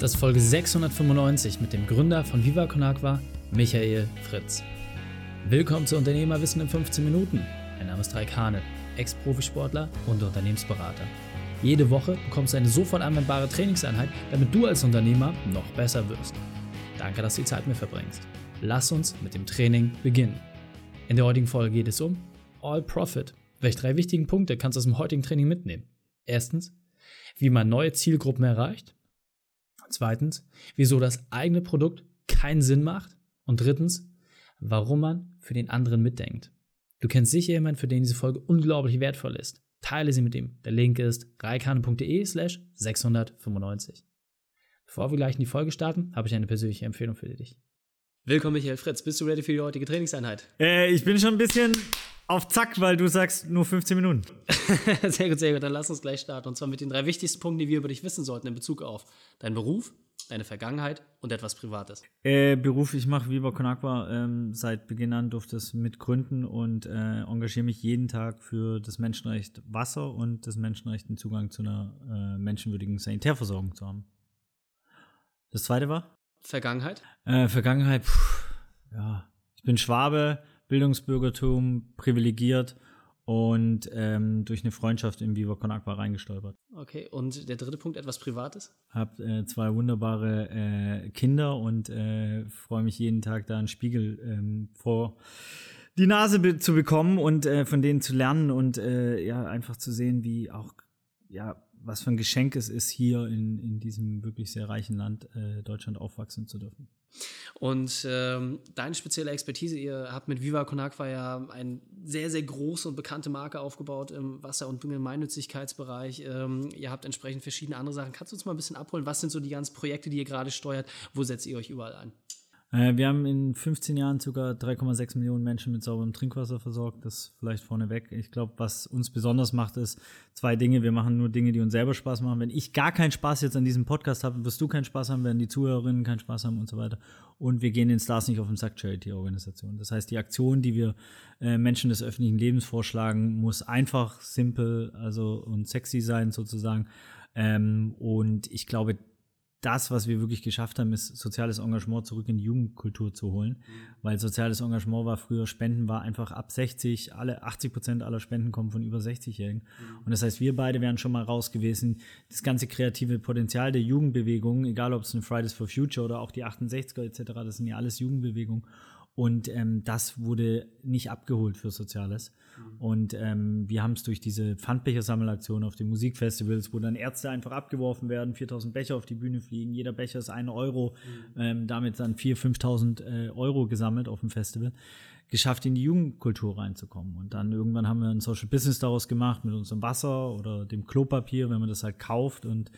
Das ist Folge 695 mit dem Gründer von Viva Con Agua, Michael Fritz. Willkommen zu Unternehmerwissen in 15 Minuten. Mein Name ist Raik Hane, Ex-Profisportler und Unternehmensberater. Jede Woche bekommst du eine sofort anwendbare Trainingseinheit, damit du als Unternehmer noch besser wirst. Danke, dass du die Zeit mit verbringst. Lass uns mit dem Training beginnen. In der heutigen Folge geht es um All Profit. Welche drei wichtigen Punkte kannst du aus dem heutigen Training mitnehmen? Erstens, wie man neue Zielgruppen erreicht. Zweitens, wieso das eigene Produkt keinen Sinn macht. Und drittens, warum man für den anderen mitdenkt. Du kennst sicher jemanden, für den diese Folge unglaublich wertvoll ist. Teile sie mit ihm. Der Link ist reikane.de slash 695. Bevor wir gleich in die Folge starten, habe ich eine persönliche Empfehlung für dich. Willkommen, Michael Fritz. Bist du ready für die heutige Trainingseinheit? Äh, ich bin schon ein bisschen auf Zack, weil du sagst nur 15 Minuten. sehr gut, sehr gut. Dann lass uns gleich starten. Und zwar mit den drei wichtigsten Punkten, die wir über dich wissen sollten in Bezug auf deinen Beruf, deine Vergangenheit und etwas Privates. Äh, Beruf, ich mache Viva Con Agua ähm, seit Beginn an, durfte es mitgründen und äh, engagiere mich jeden Tag für das Menschenrecht Wasser und das Menschenrecht, einen Zugang zu einer äh, menschenwürdigen Sanitärversorgung zu haben. Das zweite war? Vergangenheit? Äh, Vergangenheit, pff, ja. Ich bin Schwabe, Bildungsbürgertum, privilegiert und ähm, durch eine Freundschaft im Viva Con Agua reingestolpert. Okay, und der dritte Punkt, etwas Privates? Hab äh, zwei wunderbare äh, Kinder und äh, freue mich jeden Tag da einen Spiegel ähm, vor die Nase be zu bekommen und äh, von denen zu lernen und äh, ja, einfach zu sehen, wie auch, ja, was für ein Geschenk es ist, hier in, in diesem wirklich sehr reichen Land äh, Deutschland aufwachsen zu dürfen. Und ähm, deine spezielle Expertise, ihr habt mit Viva Con Agua ja eine sehr, sehr große und bekannte Marke aufgebaut im Wasser- und Gemeinnützigkeitsbereich. Ähm, ihr habt entsprechend verschiedene andere Sachen. Kannst du uns mal ein bisschen abholen? Was sind so die ganzen Projekte, die ihr gerade steuert? Wo setzt ihr euch überall ein? Äh, wir haben in 15 Jahren sogar 3,6 Millionen Menschen mit sauberem Trinkwasser versorgt. Das vielleicht vorneweg. Ich glaube, was uns besonders macht, ist zwei Dinge. Wir machen nur Dinge, die uns selber Spaß machen. Wenn ich gar keinen Spaß jetzt an diesem Podcast habe, wirst du keinen Spaß haben, werden die Zuhörerinnen keinen Spaß haben und so weiter. Und wir gehen den Stars nicht auf den Sack Charity-Organisation. Das heißt, die Aktion, die wir äh, Menschen des öffentlichen Lebens vorschlagen, muss einfach, simpel, also und sexy sein sozusagen. Ähm, und ich glaube, das, was wir wirklich geschafft haben, ist soziales Engagement zurück in die Jugendkultur zu holen. Mhm. Weil soziales Engagement war früher, Spenden war einfach ab 60, alle 80 Prozent aller Spenden kommen von über 60-Jährigen. Mhm. Und das heißt, wir beide wären schon mal raus gewesen. Das ganze kreative Potenzial der Jugendbewegung, egal ob es eine Fridays for Future oder auch die 68er etc., das sind ja alles Jugendbewegungen. Und ähm, das wurde nicht abgeholt für Soziales. Mhm. Und ähm, wir haben es durch diese Pfandbechersammelaktion auf den Musikfestivals, wo dann Ärzte einfach abgeworfen werden, 4000 Becher auf die Bühne fliegen, jeder Becher ist ein Euro, mhm. ähm, damit dann 4.000, 5.000 äh, Euro gesammelt auf dem Festival, geschafft in die Jugendkultur reinzukommen. Und dann irgendwann haben wir ein Social Business daraus gemacht mit unserem Wasser oder dem Klopapier, wenn man das halt kauft und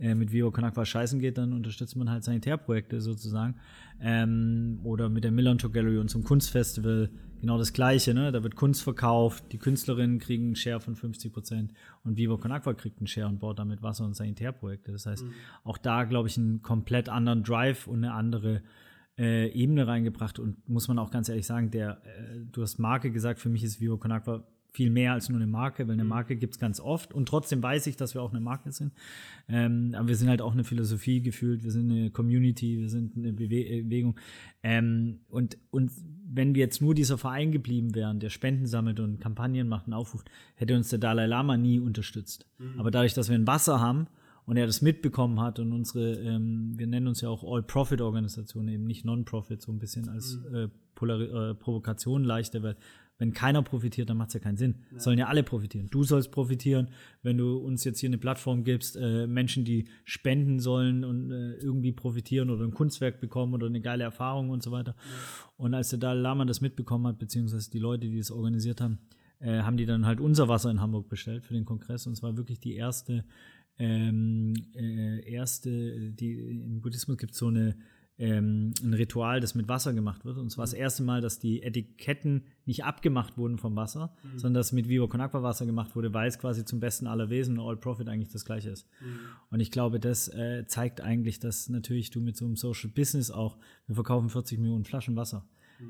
äh, mit Vivo Con Agua scheißen geht, dann unterstützt man halt Sanitärprojekte sozusagen. Ähm, oder mit der Millantor Gallery und zum Kunstfestival genau das Gleiche. Ne? Da wird Kunst verkauft, die Künstlerinnen kriegen einen Share von 50 Prozent und Vivo Con Agua kriegt einen Share und baut damit Wasser- und Sanitärprojekte. Das heißt, mhm. auch da, glaube ich, einen komplett anderen Drive und eine andere äh, Ebene reingebracht und muss man auch ganz ehrlich sagen, der, äh, du hast Marke gesagt, für mich ist Vivo Con Agua viel mehr als nur eine Marke, weil eine mhm. Marke gibt's ganz oft und trotzdem weiß ich, dass wir auch eine Marke sind. Ähm, aber wir sind halt auch eine Philosophie gefühlt, wir sind eine Community, wir sind eine äh, Bewegung. Ähm, und, und wenn wir jetzt nur dieser Verein geblieben wären, der Spenden sammelt und Kampagnen macht und aufruft, hätte uns der Dalai Lama nie unterstützt. Mhm. Aber dadurch, dass wir ein Wasser haben, und er das mitbekommen hat und unsere, ähm, wir nennen uns ja auch All-Profit-Organisation, eben nicht Non-Profit, so ein bisschen als mhm. äh, Polar äh, Provokation leichter, weil wenn keiner profitiert, dann macht es ja keinen Sinn. Ja. Sollen ja alle profitieren. Du sollst profitieren, wenn du uns jetzt hier eine Plattform gibst, äh, Menschen, die spenden sollen und äh, irgendwie profitieren oder ein Kunstwerk bekommen oder eine geile Erfahrung und so weiter. Ja. Und als der Dalai Lama das mitbekommen hat, beziehungsweise die Leute, die das organisiert haben, äh, haben die dann halt unser Wasser in Hamburg bestellt für den Kongress und es war wirklich die erste, ähm, äh, erste, die im Buddhismus gibt es so eine ähm, ein Ritual, das mit Wasser gemacht wird. Und zwar das erste Mal, dass die Etiketten nicht abgemacht wurden vom Wasser, mhm. sondern dass mit Vivo Con Aqua Wasser gemacht wurde, weil es quasi zum besten aller Wesen und All Profit eigentlich das gleiche ist. Mhm. Und ich glaube, das äh, zeigt eigentlich, dass natürlich du mit so einem Social Business auch, wir verkaufen 40 Millionen Flaschen Wasser.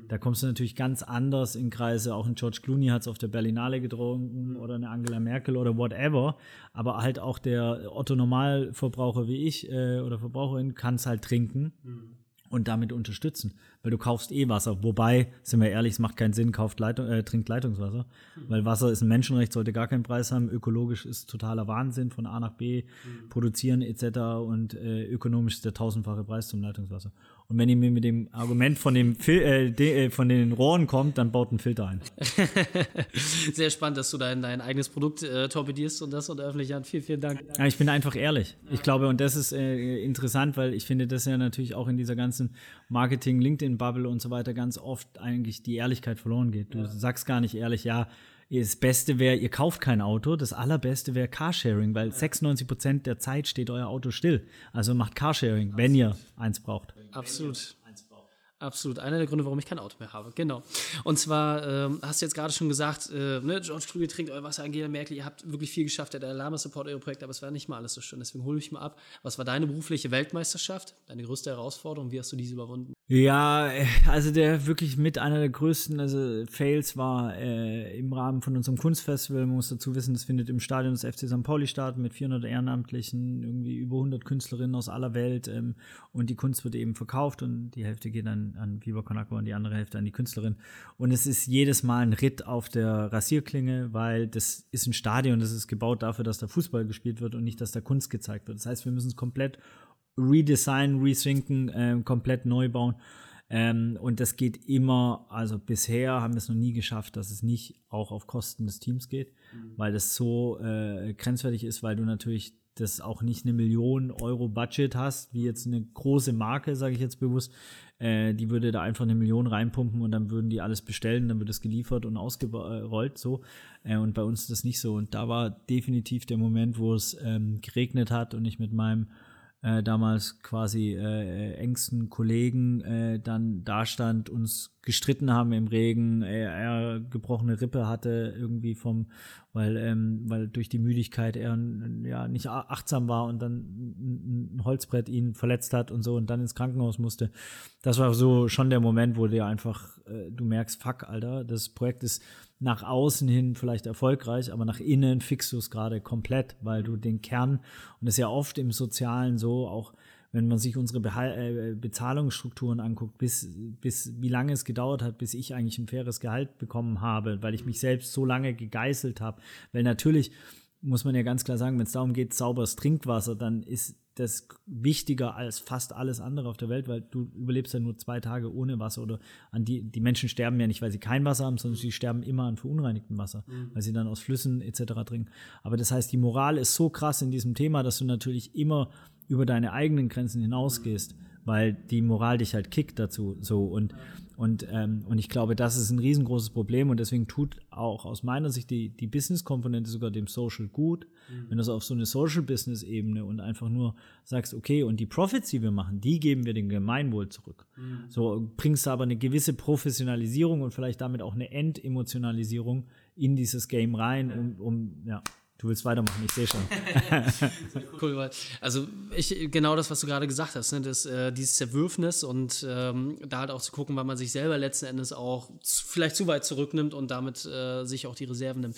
Da kommst du natürlich ganz anders in Kreise. Auch ein George Clooney hat es auf der Berlinale getrunken oder eine Angela Merkel oder whatever. Aber halt auch der Otto Normalverbraucher wie ich äh, oder Verbraucherin kann es halt trinken. Mhm und damit unterstützen, weil du kaufst eh Wasser. Wobei, sind wir ehrlich, es macht keinen Sinn, kauft Leitung, äh, trinkt Leitungswasser, mhm. weil Wasser ist ein Menschenrecht, sollte gar keinen Preis haben. Ökologisch ist totaler Wahnsinn, von A nach B mhm. produzieren etc. Und äh, ökonomisch ist der tausendfache Preis zum Leitungswasser. Und wenn ihr mir mit dem Argument von, dem Fil äh, de, äh, von den Rohren kommt, dann baut ein Filter ein. Sehr spannend, dass du dein, dein eigenes Produkt äh, torpedierst und das unter öffentlicher Hand. Vielen, vielen Dank. Ja, ich bin einfach ehrlich. Ich glaube, und das ist äh, interessant, weil ich finde das ja natürlich auch in dieser ganzen Marketing, LinkedIn-Bubble und so weiter ganz oft eigentlich die Ehrlichkeit verloren geht. Du ja. sagst gar nicht ehrlich, ja, das Beste wäre, ihr kauft kein Auto. Das Allerbeste wäre Carsharing, weil 96 Prozent der Zeit steht euer Auto still. Also macht Carsharing, Absolut. wenn ihr eins braucht. Absolut. Absolut. Einer der Gründe, warum ich kein Auto mehr habe. Genau. Und zwar ähm, hast du jetzt gerade schon gesagt, äh, ne, George Clooney trinkt euer Wasser, Angela Merkel, ihr habt wirklich viel geschafft, der Alarma Support eure Projekte, aber es war nicht mal alles so schön. Deswegen hole ich mal ab. Was war deine berufliche Weltmeisterschaft? Deine größte Herausforderung? Wie hast du diese überwunden? Ja, also der wirklich mit einer der größten also Fails war äh, im Rahmen von unserem Kunstfestival. Man muss dazu wissen, das findet im Stadion des FC St. Pauli statt mit 400 Ehrenamtlichen, irgendwie über 100 Künstlerinnen aus aller Welt ähm, und die Kunst wird eben verkauft und die Hälfte geht dann an Viva Con und die andere Hälfte an die Künstlerin. Und es ist jedes Mal ein Ritt auf der Rasierklinge, weil das ist ein Stadion, das ist gebaut dafür, dass da Fußball gespielt wird und nicht, dass da Kunst gezeigt wird. Das heißt, wir müssen es komplett redesignen, resinken, äh, komplett neu bauen. Ähm, und das geht immer, also bisher haben wir es noch nie geschafft, dass es nicht auch auf Kosten des Teams geht, mhm. weil das so äh, grenzwertig ist, weil du natürlich das auch nicht eine Million Euro Budget hast, wie jetzt eine große Marke, sage ich jetzt bewusst, äh, die würde da einfach eine Million reinpumpen und dann würden die alles bestellen, dann wird es geliefert und ausgerollt so. Äh, und bei uns ist das nicht so. Und da war definitiv der Moment, wo es ähm, geregnet hat und ich mit meinem äh, damals quasi äh, engsten Kollegen äh, dann da stand, uns gestritten haben im Regen, er, er gebrochene Rippe hatte irgendwie vom, weil, ähm, weil durch die Müdigkeit er ja nicht achtsam war und dann ein Holzbrett ihn verletzt hat und so und dann ins Krankenhaus musste. Das war so schon der Moment, wo dir einfach, äh, du merkst, fuck, Alter, das Projekt ist nach außen hin vielleicht erfolgreich, aber nach innen fixst du es gerade komplett, weil du den Kern, und das ist ja oft im Sozialen so, auch wenn man sich unsere Behal äh, Bezahlungsstrukturen anguckt, bis, bis wie lange es gedauert hat, bis ich eigentlich ein faires Gehalt bekommen habe, weil ich mich selbst so lange gegeißelt habe. Weil natürlich muss man ja ganz klar sagen, wenn es darum geht, sauberes Trinkwasser, dann ist das wichtiger als fast alles andere auf der Welt, weil du überlebst ja nur zwei Tage ohne Wasser oder an die, die Menschen sterben ja nicht, weil sie kein Wasser haben, sondern sie sterben immer an verunreinigtem Wasser, mhm. weil sie dann aus Flüssen etc. trinken. Aber das heißt, die Moral ist so krass in diesem Thema, dass du natürlich immer über deine eigenen Grenzen hinausgehst, weil die Moral dich halt kickt dazu so und und, ähm, und ich glaube, das ist ein riesengroßes Problem und deswegen tut auch aus meiner Sicht die, die Business-Komponente sogar dem Social gut. Mhm. Wenn du es auf so eine Social-Business-Ebene und einfach nur sagst, okay, und die Profits, die wir machen, die geben wir dem Gemeinwohl zurück. Mhm. So bringst du aber eine gewisse Professionalisierung und vielleicht damit auch eine Entemotionalisierung in dieses Game rein, um, um ja. Du willst weitermachen, ich sehe schon. cool, weil, also ich, genau das, was du gerade gesagt hast, ne, das, äh, dieses Zerwürfnis und ähm, da halt auch zu gucken, weil man sich selber letzten Endes auch zu, vielleicht zu weit zurücknimmt und damit äh, sich auch die Reserven nimmt.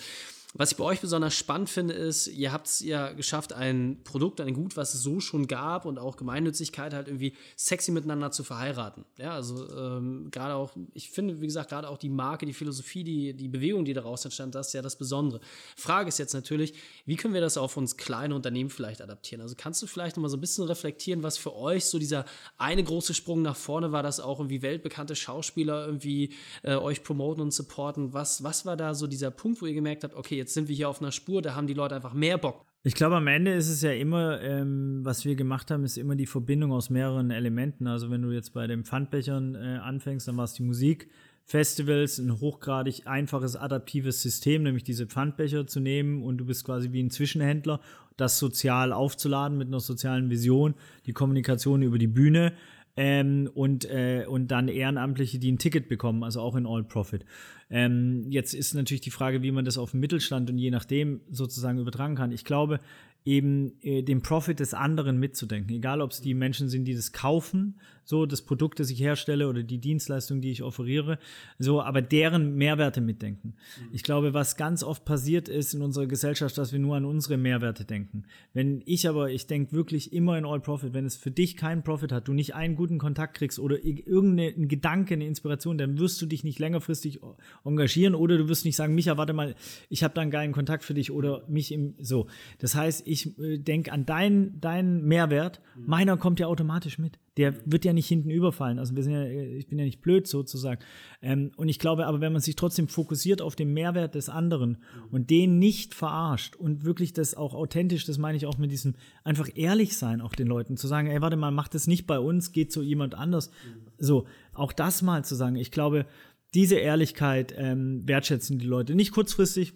Was ich bei euch besonders spannend finde, ist, ihr habt es ja geschafft, ein Produkt, ein Gut, was es so schon gab und auch Gemeinnützigkeit halt irgendwie sexy miteinander zu verheiraten. Ja, also ähm, gerade auch, ich finde, wie gesagt, gerade auch die Marke, die Philosophie, die, die Bewegung, die daraus entstand, das ist ja das Besondere. Frage ist jetzt natürlich, wie können wir das auf uns kleine Unternehmen vielleicht adaptieren? Also kannst du vielleicht nochmal so ein bisschen reflektieren, was für euch so dieser eine große Sprung nach vorne war, dass auch irgendwie weltbekannte Schauspieler irgendwie äh, euch promoten und supporten? Was, was war da so dieser Punkt, wo ihr gemerkt habt, okay, jetzt sind wir hier auf einer Spur, da haben die Leute einfach mehr Bock. Ich glaube, am Ende ist es ja immer, ähm, was wir gemacht haben, ist immer die Verbindung aus mehreren Elementen. Also wenn du jetzt bei den Pfandbechern äh, anfängst, dann war es die Musik. Festivals, ein hochgradig einfaches, adaptives System, nämlich diese Pfandbecher zu nehmen und du bist quasi wie ein Zwischenhändler, das sozial aufzuladen mit einer sozialen Vision, die Kommunikation über die Bühne ähm, und, äh, und dann Ehrenamtliche, die ein Ticket bekommen, also auch in All Profit. Ähm, jetzt ist natürlich die Frage, wie man das auf den Mittelstand und je nachdem sozusagen übertragen kann. Ich glaube, eben äh, den Profit des anderen mitzudenken. Egal, ob es die Menschen sind, die das kaufen, so das Produkt, das ich herstelle oder die Dienstleistung, die ich offeriere, so, aber deren Mehrwerte mitdenken. Ich glaube, was ganz oft passiert ist in unserer Gesellschaft, dass wir nur an unsere Mehrwerte denken. Wenn ich aber, ich denke wirklich immer in All Profit, wenn es für dich keinen Profit hat, du nicht einen guten Kontakt kriegst oder irgendeinen Gedanke, eine Inspiration, dann wirst du dich nicht längerfristig engagieren oder du wirst nicht sagen, Micha, warte mal, ich habe da einen geilen Kontakt für dich oder mich im, so. Das heißt, ich äh, denke an deinen, deinen Mehrwert, meiner kommt ja automatisch mit. Der wird ja nicht hinten überfallen. Also wir sind ja, äh, ich bin ja nicht blöd sozusagen. Ähm, und ich glaube aber, wenn man sich trotzdem fokussiert auf den Mehrwert des anderen und den nicht verarscht und wirklich das auch authentisch, das meine ich auch mit diesem einfach ehrlich sein, auch den Leuten zu sagen, ey, warte mal, mach das nicht bei uns, geht zu jemand anders. So, auch das mal zu sagen. Ich glaube, diese Ehrlichkeit ähm, wertschätzen die Leute. Nicht kurzfristig,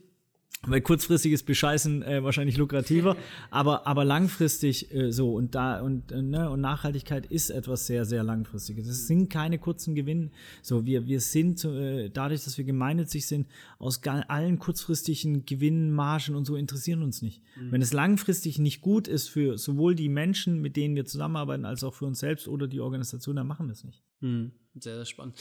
weil kurzfristiges Bescheißen äh, wahrscheinlich lukrativer, aber, aber langfristig äh, so und da und, äh, ne, und Nachhaltigkeit ist etwas sehr, sehr langfristiges. Es sind keine kurzen Gewinne. So, wir, wir sind äh, dadurch, dass wir gemeinnützig sind, aus allen kurzfristigen Gewinnen, Margen und so interessieren uns nicht. Mhm. Wenn es langfristig nicht gut ist für sowohl die Menschen, mit denen wir zusammenarbeiten, als auch für uns selbst oder die Organisation, dann machen wir es nicht. Mhm. Sehr, sehr spannend.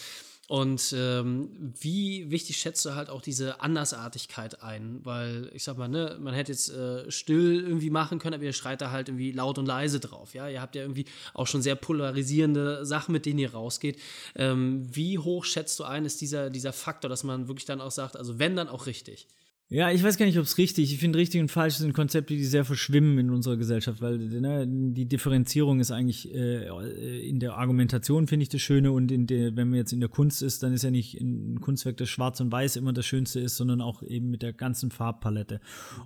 Und ähm, wie wichtig schätzt du halt auch diese Andersartigkeit ein? Weil ich sag mal, ne, man hätte jetzt äh, still irgendwie machen können, aber ihr schreit da halt irgendwie laut und leise drauf. Ja, ihr habt ja irgendwie auch schon sehr polarisierende Sachen, mit denen ihr rausgeht. Ähm, wie hoch schätzt du ein, ist dieser, dieser Faktor, dass man wirklich dann auch sagt, also wenn dann auch richtig? Ja, ich weiß gar nicht, ob es richtig. Ich finde, richtig und falsch sind Konzepte, die sehr verschwimmen in unserer Gesellschaft, weil ne, die Differenzierung ist eigentlich äh, in der Argumentation finde ich das Schöne und in der, wenn man jetzt in der Kunst ist, dann ist ja nicht ein Kunstwerk, das Schwarz und Weiß immer das Schönste ist, sondern auch eben mit der ganzen Farbpalette.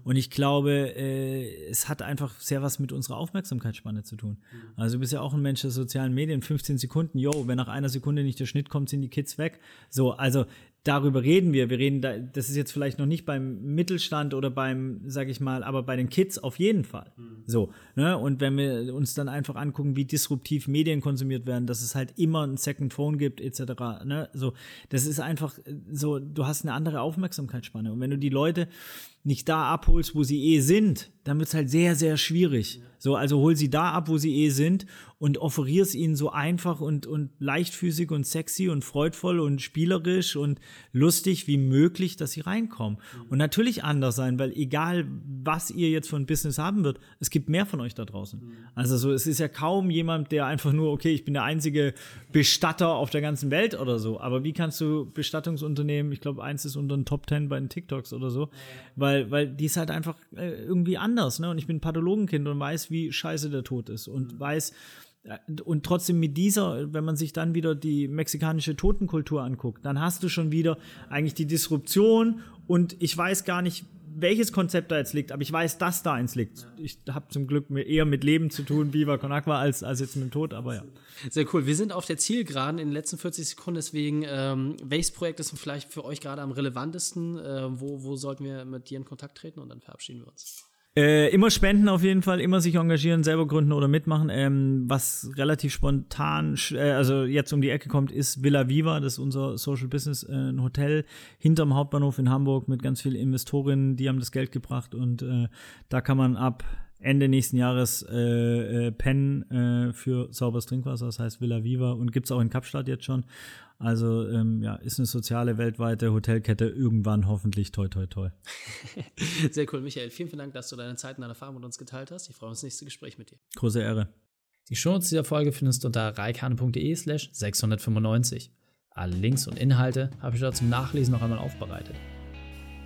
Und ich glaube, äh, es hat einfach sehr was mit unserer Aufmerksamkeitsspanne zu tun. Also du bist ja auch ein Mensch der sozialen Medien, 15 Sekunden, yo, wenn nach einer Sekunde nicht der Schnitt kommt, sind die Kids weg. So, also darüber reden wir. Wir reden da, das ist jetzt vielleicht noch nicht beim Mittelstand oder beim, sag ich mal, aber bei den Kids auf jeden Fall. Mhm. So, ne? Und wenn wir uns dann einfach angucken, wie disruptiv Medien konsumiert werden, dass es halt immer ein Second Phone gibt, etc., ne? So, das ist einfach so, du hast eine andere Aufmerksamkeitsspanne. Und wenn du die Leute nicht da abholst, wo sie eh sind, dann wird es halt sehr, sehr schwierig. Ja. So, also hol sie da ab, wo sie eh sind und offerier es ihnen so einfach und, und leichtfüßig und sexy und freudvoll und spielerisch und lustig wie möglich, dass sie reinkommen. Mhm. Und natürlich anders sein, weil egal, was ihr jetzt von Business haben wird, es gibt mehr von euch da draußen. Mhm. Also so, es ist ja kaum jemand, der einfach nur, okay, ich bin der einzige Bestatter auf der ganzen Welt oder so. Aber wie kannst du Bestattungsunternehmen, ich glaube, eins ist unter den Top Ten bei den TikToks oder so, weil, weil die ist halt einfach äh, irgendwie anders, ne? Und ich bin Pathologenkind und weiß, wie scheiße der Tod ist und mhm. weiß, und trotzdem mit dieser, wenn man sich dann wieder die mexikanische Totenkultur anguckt, dann hast du schon wieder eigentlich die Disruption und ich weiß gar nicht, welches Konzept da jetzt liegt, aber ich weiß, dass da eins liegt. Ich habe zum Glück eher mit Leben zu tun, Viva Con Aqua, als, als jetzt mit dem Tod, aber ja. Sehr cool. Wir sind auf der Zielgeraden in den letzten 40 Sekunden, deswegen, ähm, welches Projekt ist vielleicht für euch gerade am relevantesten? Äh, wo, wo sollten wir mit dir in Kontakt treten und dann verabschieden wir uns? Äh, immer spenden auf jeden Fall, immer sich engagieren, selber gründen oder mitmachen. Ähm, was relativ spontan, äh, also jetzt um die Ecke kommt, ist Villa Viva, das ist unser Social Business, äh, ein Hotel hinterm Hauptbahnhof in Hamburg mit ganz vielen Investorinnen, die haben das Geld gebracht und äh, da kann man ab Ende nächsten Jahres äh, äh, pennen äh, für sauberes Trinkwasser, das heißt Villa Viva und gibt's auch in Kapstadt jetzt schon. Also ähm, ja, ist eine soziale weltweite Hotelkette irgendwann hoffentlich toi toi toi. Sehr cool, Michael. Vielen, vielen Dank, dass du deine Zeit und deine Erfahrung mit uns geteilt hast. Ich freue mich auf das nächste Gespräch mit dir. Große Ehre. Die Shownotes dieser Folge findest du unter reikane.de slash 695. Alle Links und Inhalte habe ich dort zum Nachlesen noch einmal aufbereitet.